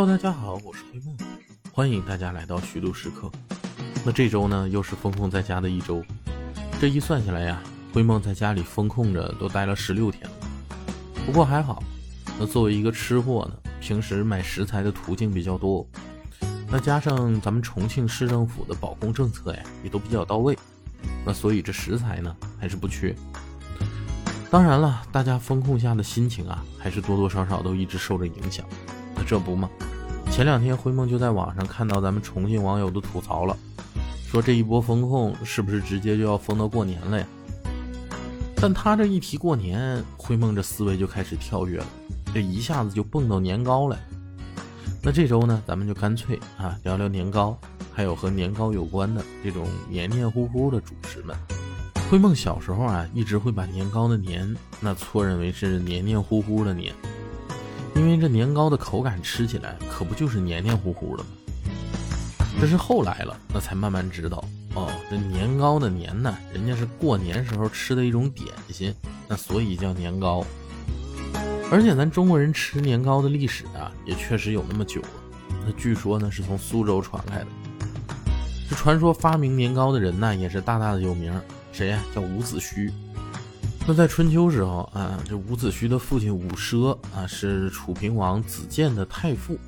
Hello，大家好，我是灰梦，欢迎大家来到虚度时刻。那这周呢，又是封控在家的一周。这一算下来呀，灰梦在家里封控着都待了十六天了。不过还好，那作为一个吃货呢，平时买食材的途径比较多。那加上咱们重庆市政府的保供政策呀，也都比较到位。那所以这食材呢，还是不缺。当然了，大家风控下的心情啊，还是多多少少都一直受着影响。那这不嘛，前两天灰梦就在网上看到咱们重庆网友的吐槽了，说这一波风控是不是直接就要封到过年了呀？但他这一提过年，灰梦这思维就开始跳跃了，这一下子就蹦到年糕了。那这周呢，咱们就干脆啊聊聊年糕，还有和年糕有关的这种黏黏糊糊的主食们。灰梦小时候啊，一直会把年糕的黏那错认为是黏黏糊糊的黏，因为这年糕的口感吃起来可不就是黏黏糊糊的吗？这是后来了，那才慢慢知道哦，这年糕的年呢，人家是过年时候吃的一种点心，那所以叫年糕。而且咱中国人吃年糕的历史啊，也确实有那么久了。那据说呢，是从苏州传来的。这传说发明年糕的人呢，也是大大的有名。谁呀？叫伍子胥。那在春秋时候啊，这伍子胥的父亲伍奢啊，是楚平王子建的太傅。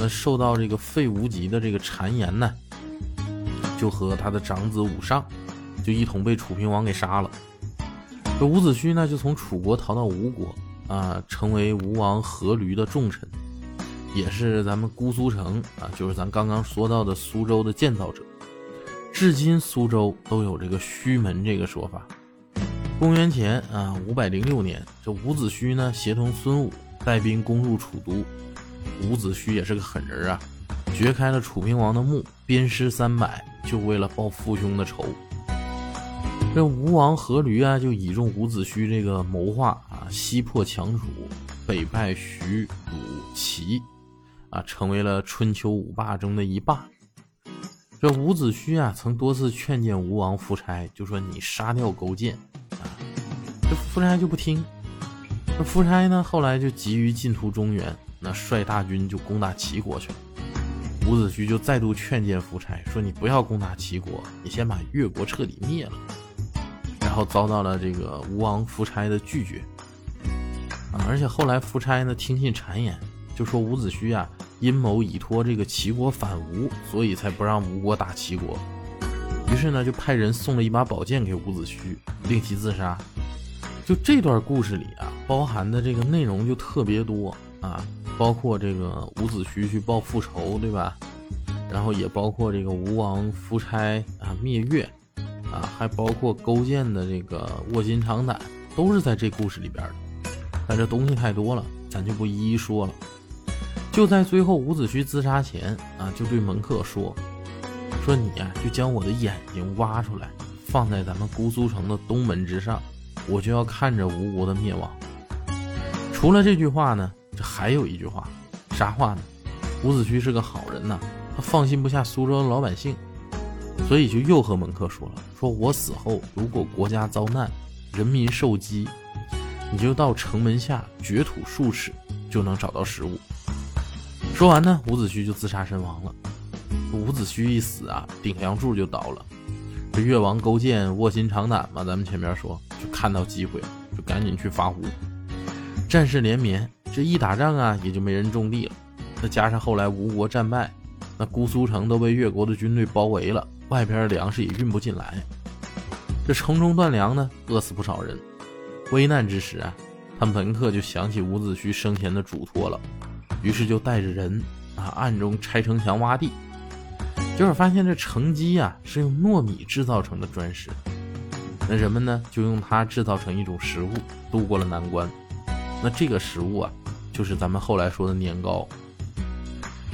那受到这个废无极的这个谗言呢，就和他的长子伍尚，就一同被楚平王给杀了。这伍子胥呢，就从楚国逃到吴国啊，成为吴王阖闾的重臣，也是咱们姑苏城啊，就是咱刚刚说到的苏州的建造者。至今苏州都有这个胥门这个说法。公元前啊五百零六年，这伍子胥呢协同孙武带兵攻入楚都。伍子胥也是个狠人啊，掘开了楚平王的墓，鞭尸三百，就为了报父兄的仇。这吴王阖闾啊，就倚重伍子胥这个谋划啊，西破强楚，北败徐、鲁、齐，啊，成为了春秋五霸中的一霸。这伍子胥啊，曾多次劝谏吴王夫差，就说你杀掉勾践，这夫差就不听。那夫差呢，后来就急于进图中原，那率大军就攻打齐国去了。伍子胥就再度劝谏夫差，说你不要攻打齐国，你先把越国彻底灭了。然后遭到了这个吴王夫差的拒绝啊，而且后来夫差呢听信谗言，就说伍子胥啊。阴谋以托这个齐国反吴，所以才不让吴国打齐国。于是呢，就派人送了一把宝剑给伍子胥，令其自杀。就这段故事里啊，包含的这个内容就特别多啊，包括这个伍子胥去报复仇，对吧？然后也包括这个吴王夫差啊灭越啊，还包括勾践的这个卧薪尝胆，都是在这故事里边的。但这东西太多了，咱就不一一说了。就在最后，伍子胥自杀前啊，就对门客说：“说你呀，就将我的眼睛挖出来，放在咱们姑苏城的东门之上，我就要看着吴国的灭亡。”除了这句话呢，这还有一句话，啥话呢？伍子胥是个好人呐，他放心不下苏州的老百姓，所以就又和门客说了：“说我死后，如果国家遭难，人民受饥，你就到城门下掘土数尺，就能找到食物。”说完呢，伍子胥就自杀身亡了。伍子胥一死啊，顶梁柱就倒了。这越王勾践卧薪尝胆嘛，咱们前面说，就看到机会，就赶紧去伐吴。战事连绵，这一打仗啊，也就没人种地了。再加上后来吴国战败，那姑苏城都被越国的军队包围了，外边粮食也运不进来。这城中断粮呢，饿死不少人。危难之时啊，他门客就想起伍子胥生前的嘱托了。于是就带着人啊，暗中拆城墙挖地，结果发现这城基啊是用糯米制造成的砖石，那人们呢就用它制造成一种食物，度过了难关。那这个食物啊，就是咱们后来说的年糕。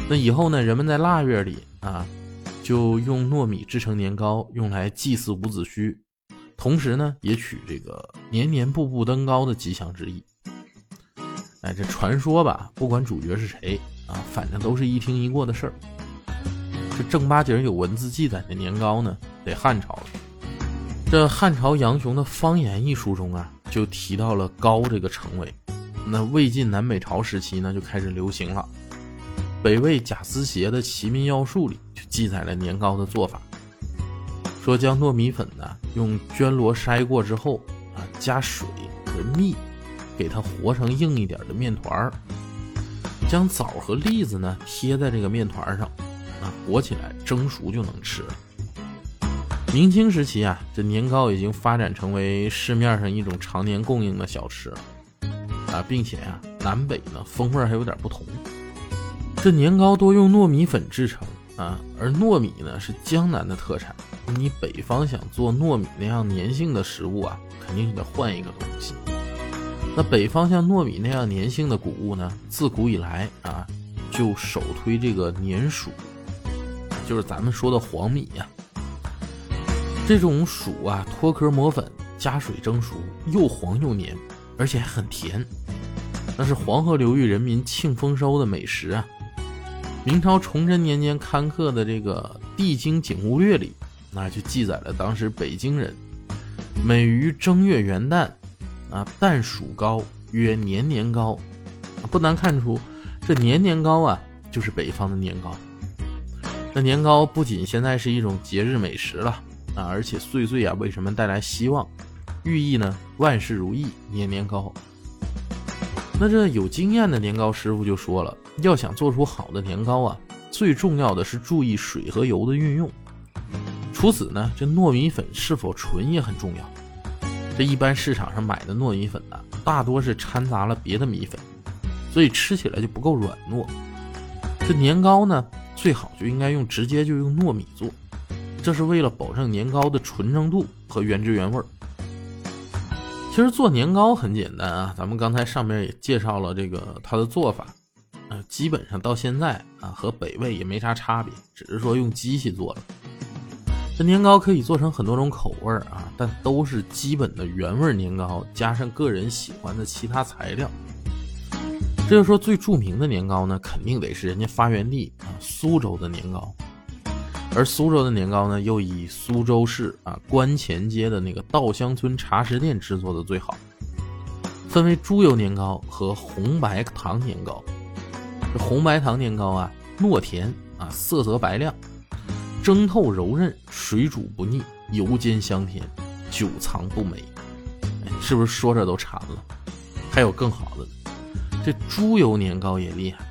那以后呢，人们在腊月里啊，就用糯米制成年糕，用来祭祀伍子胥，同时呢，也取这个年年步步登高的吉祥之意。哎，这传说吧，不管主角是谁啊，反正都是一听一过的事儿。这正八经有文字记载的年糕呢，得汉朝了。这汉朝杨雄的《方言》一书中啊，就提到了“糕”这个称谓。那魏晋南北朝时期呢，就开始流行了。北魏贾思勰的《齐民要术》里就记载了年糕的做法，说将糯米粉呢用绢罗筛过之后啊，加水和蜜，给它和成硬一点的面团儿，将枣和栗子呢贴在这个面团上，啊，裹起来蒸熟就能吃了。明清时期啊，这年糕已经发展成为市面上一种常年供应的小吃了，啊，并且呀，南北呢风味还有点不同。这年糕多用糯米粉制成啊，而糯米呢是江南的特产，你北方想做糯米那样粘性的食物啊，肯定得换一个东西。那北方像糯米那样粘性的谷物呢，自古以来啊，就首推这个粘黍，就是咱们说的黄米呀。这种薯啊，脱壳磨粉，加水蒸熟，又黄又黏，而且还很甜，那是黄河流域人民庆丰收的美食啊。明朝崇祯年间刊刻的这个《地经景物略》里，那就记载了当时北京人每于正月元旦，啊，旦黍糕曰年年糕，不难看出，这年年糕啊，就是北方的年糕。那年糕不仅现在是一种节日美食了。啊，而且岁岁啊，为什么带来希望？寓意呢？万事如意，年年高。那这有经验的年糕师傅就说了，要想做出好的年糕啊，最重要的是注意水和油的运用。除此呢，这糯米粉是否纯也很重要。这一般市场上买的糯米粉呢，大多是掺杂了别的米粉，所以吃起来就不够软糯。这年糕呢，最好就应该用直接就用糯米做。这是为了保证年糕的纯正度和原汁原味儿。其实做年糕很简单啊，咱们刚才上面也介绍了这个它的做法，呃，基本上到现在啊和北魏也没啥差别，只是说用机器做了。这年糕可以做成很多种口味儿啊，但都是基本的原味年糕，加上个人喜欢的其他材料。这就说最著名的年糕呢，肯定得是人家发源地啊苏州的年糕。而苏州的年糕呢，又以苏州市啊观前街的那个稻香村茶食店制作的最好。分为猪油年糕和红白糖年糕。这红白糖年糕啊，糯甜啊，色泽白亮，蒸透柔韧，水煮不腻，油煎香甜，久藏不霉。是不是说着都馋了？还有更好的，这猪油年糕也厉害。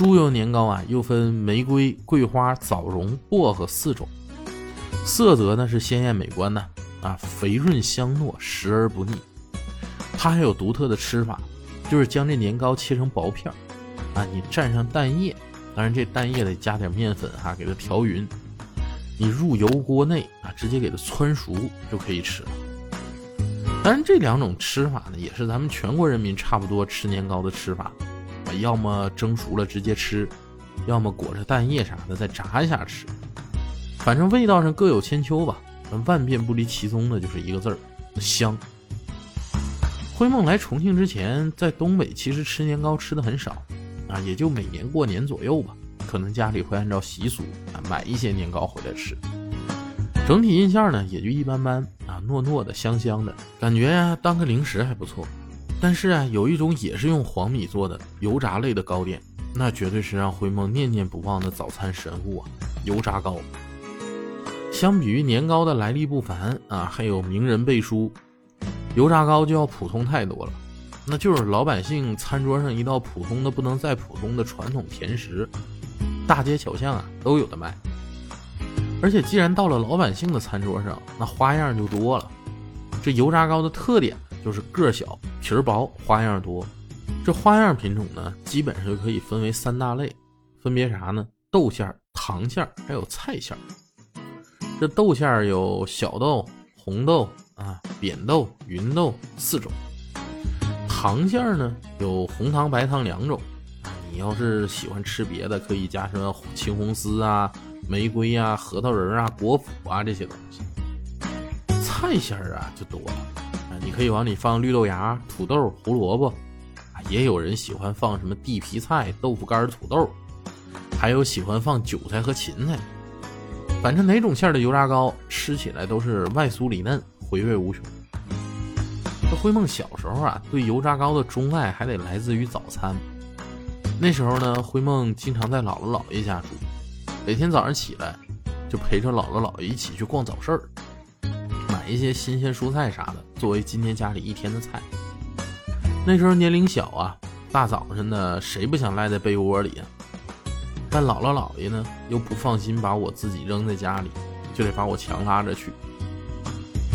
猪油年糕啊，又分玫瑰、桂花、枣蓉、薄荷四种，色泽呢是鲜艳美观的啊，肥润香糯，食而不腻。它还有独特的吃法，就是将这年糕切成薄片儿啊，你蘸上蛋液，当然这蛋液得加点面粉哈，给它调匀，你入油锅内啊，直接给它汆熟就可以吃了。当然这两种吃法呢，也是咱们全国人民差不多吃年糕的吃法。要么蒸熟了直接吃，要么裹着蛋液啥的再炸一下吃，反正味道上各有千秋吧。万变不离其宗的就是一个字儿，香。灰梦来重庆之前，在东北其实吃年糕吃的很少啊，也就每年过年左右吧，可能家里会按照习俗啊买一些年糕回来吃。整体印象呢也就一般般啊，糯糯的，香香的，感觉呀当个零食还不错。但是啊，有一种也是用黄米做的油炸类的糕点，那绝对是让灰梦念念不忘的早餐神物啊！油炸糕。相比于年糕的来历不凡啊，还有名人背书，油炸糕就要普通太多了。那就是老百姓餐桌上一道普通的不能再普通的传统甜食，大街小巷啊都有的卖。而且既然到了老百姓的餐桌上，那花样就多了。这油炸糕的特点。就是个小、皮儿薄、花样多。这花样品种呢，基本上就可以分为三大类，分别啥呢？豆馅儿、糖馅儿，还有菜馅儿。这豆馅儿有小豆、红豆啊、扁豆、芸豆四种。糖馅儿呢，有红糖、白糖两种。你要是喜欢吃别的，可以加什么青红丝啊、玫瑰啊、核桃仁啊、果脯啊这些东西。菜馅儿啊，就多了。你可以往里放绿豆芽、土豆、胡萝卜，也有人喜欢放什么地皮菜、豆腐干、土豆，还有喜欢放韭菜和芹菜。反正哪种馅的油炸糕吃起来都是外酥里嫩，回味无穷。这灰梦小时候啊，对油炸糕的钟爱还得来自于早餐。那时候呢，灰梦经常在姥姥姥爷家住，每天早上起来就陪着姥姥姥爷一起去逛早市儿，一些新鲜蔬菜啥的，作为今天家里一天的菜。那时候年龄小啊，大早晨的谁不想赖在被窝里呀？但姥姥姥爷呢，又不放心把我自己扔在家里，就得把我强拉着去。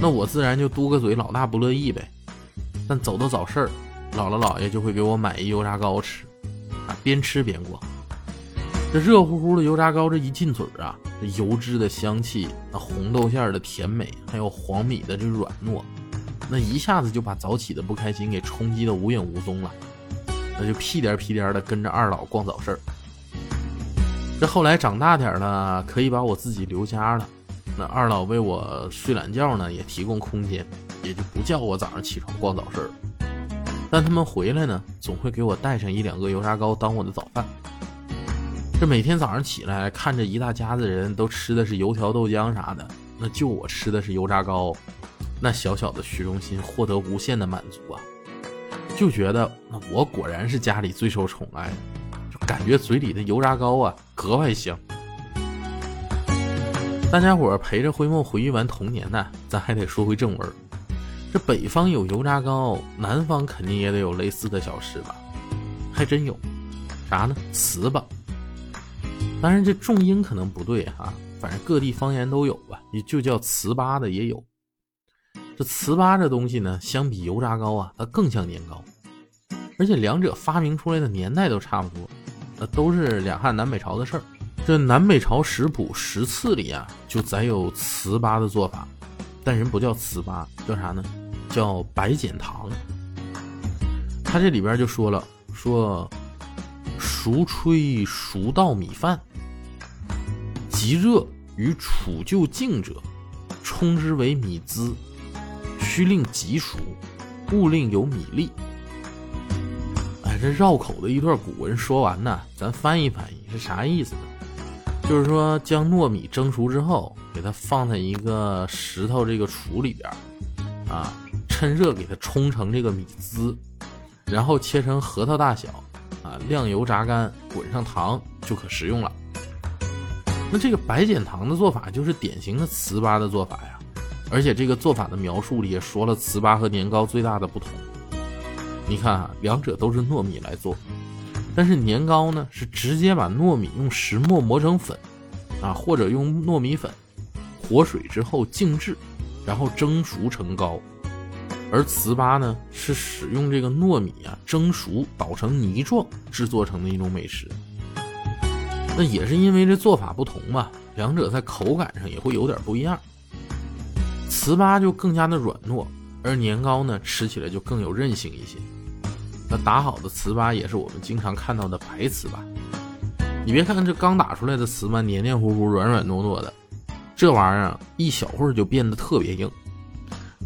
那我自然就嘟个嘴，老大不乐意呗。但走到早市儿，姥姥姥爷就会给我买一油炸糕吃，啊，边吃边逛。这热乎乎的油炸糕，这一进嘴啊，油脂的香气，那红豆馅的甜美，还有黄米的这软糯。那一下子就把早起的不开心给冲击的无影无踪了，那就屁颠屁颠的跟着二老逛早市这后来长大点了，可以把我自己留家了。那二老为我睡懒觉呢，也提供空间，也就不叫我早上起床逛早市但他们回来呢，总会给我带上一两个油炸糕当我的早饭。这每天早上起来，看着一大家子人都吃的是油条豆浆啥的，那就我吃的是油炸糕。那小小的虚荣心获得无限的满足啊，就觉得那我果然是家里最受宠爱，就感觉嘴里的油炸糕啊格外香。大家伙陪着灰梦回忆完童年呢，咱还得说回正文。这北方有油炸糕，南方肯定也得有类似的小吃吧？还真有，啥呢？糍粑。当然这重音可能不对哈，反正各地方言都有吧，也就叫糍粑的也有。这糍粑这东西呢，相比油炸糕啊，它更像年糕，而且两者发明出来的年代都差不多，那都是两汉南北朝的事儿。这南北朝食谱十次里啊，就载有糍粑的做法，但人不叫糍粑，叫啥呢？叫白碱糖。他这里边就说了，说熟炊熟稻米饭，极热与储就净者，冲之为米滋。须令极熟，勿令有米粒。哎，这绕口的一段古文说完呢，咱翻译翻译是啥意思呢？就是说，将糯米蒸熟之后，给它放在一个石头这个杵里边，啊，趁热给它冲成这个米滋，然后切成核桃大小，啊，晾油炸干，滚上糖就可食用了。那这个白碱糖的做法就是典型的糍粑的做法呀。而且这个做法的描述里也说了糍粑和年糕最大的不同。你看啊，两者都是糯米来做，但是年糕呢是直接把糯米用石磨磨成粉，啊，或者用糯米粉和水之后静置，然后蒸熟成糕。而糍粑呢是使用这个糯米啊蒸熟捣成泥状制作成的一种美食。那也是因为这做法不同嘛，两者在口感上也会有点不一样。糍粑就更加的软糯，而年糕呢，吃起来就更有韧性一些。那打好的糍粑也是我们经常看到的白糍粑。你别看这刚打出来的糍粑黏黏糊糊、软软糯糯的，这玩意儿一小会儿就变得特别硬。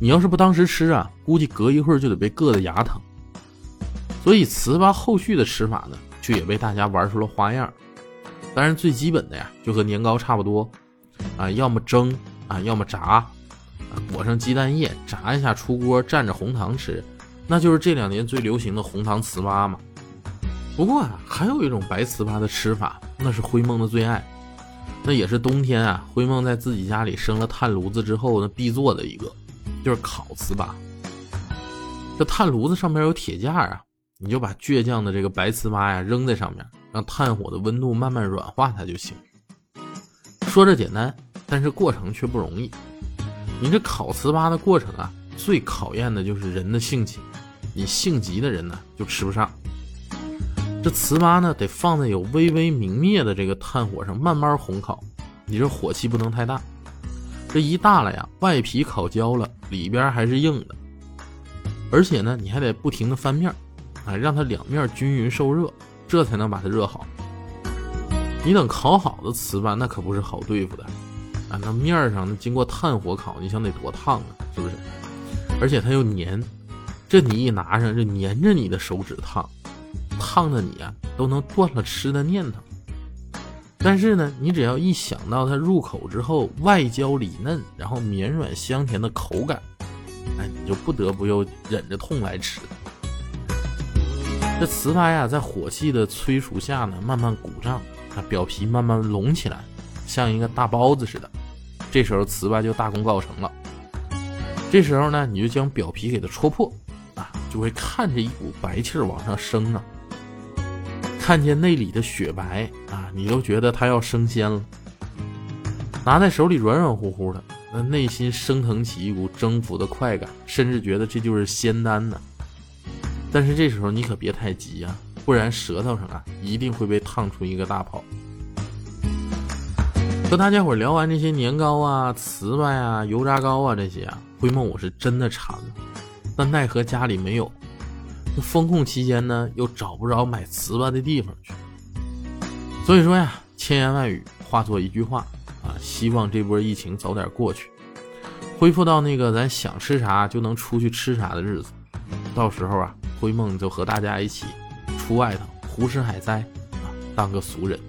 你要是不当时吃啊，估计隔一会儿就得被硌得牙疼。所以糍粑后续的吃法呢，就也被大家玩出了花样。当然最基本的呀，就和年糕差不多啊，要么蒸啊，要么炸。裹上鸡蛋液，炸一下出锅，蘸着红糖吃，那就是这两年最流行的红糖糍粑嘛。不过啊，还有一种白糍粑的吃法，那是灰梦的最爱，那也是冬天啊，灰梦在自己家里生了炭炉子之后，那必做的一个，就是烤糍粑。这炭炉子上面有铁架啊，你就把倔强的这个白糍粑呀扔在上面，让炭火的温度慢慢软化它就行。说着简单，但是过程却不容易。你这烤糍粑的过程啊，最考验的就是人的性情。你性急的人呢，就吃不上。这糍粑呢，得放在有微微明灭的这个炭火上慢慢烘烤。你这火气不能太大，这一大了呀，外皮烤焦了，里边还是硬的。而且呢，你还得不停的翻面，啊，让它两面均匀受热，这才能把它热好。你等烤好的糍粑，那可不是好对付的。啊，那面上那经过炭火烤，你想得多烫啊，是不是？而且它又粘，这你一拿上就粘着你的手指烫，烫的你啊都能断了吃的念头。但是呢，你只要一想到它入口之后外焦里嫩，然后绵软香甜的口感，哎，你就不得不又忍着痛来吃。这糍粑呀，在火气的催熟下呢，慢慢鼓胀，啊，表皮慢慢隆起来，像一个大包子似的。这时候糍粑就大功告成了。这时候呢，你就将表皮给它戳破，啊，就会看着一股白气儿往上升啊。看见内里的雪白啊，你都觉得它要升仙了。拿在手里软软乎乎的，那内心升腾起一股征服的快感，甚至觉得这就是仙丹呢。但是这时候你可别太急呀，不然舌头上啊一定会被烫出一个大泡。和大家伙聊完这些年糕啊、糍粑啊、油炸糕啊这些啊，灰梦我是真的馋了，但奈何家里没有。那封控期间呢，又找不着买糍粑的地方去。所以说呀，千言万语化作一句话啊，希望这波疫情早点过去，恢复到那个咱想吃啥就能出去吃啥的日子。到时候啊，灰梦就和大家一起出外头胡吃海塞，当个俗人。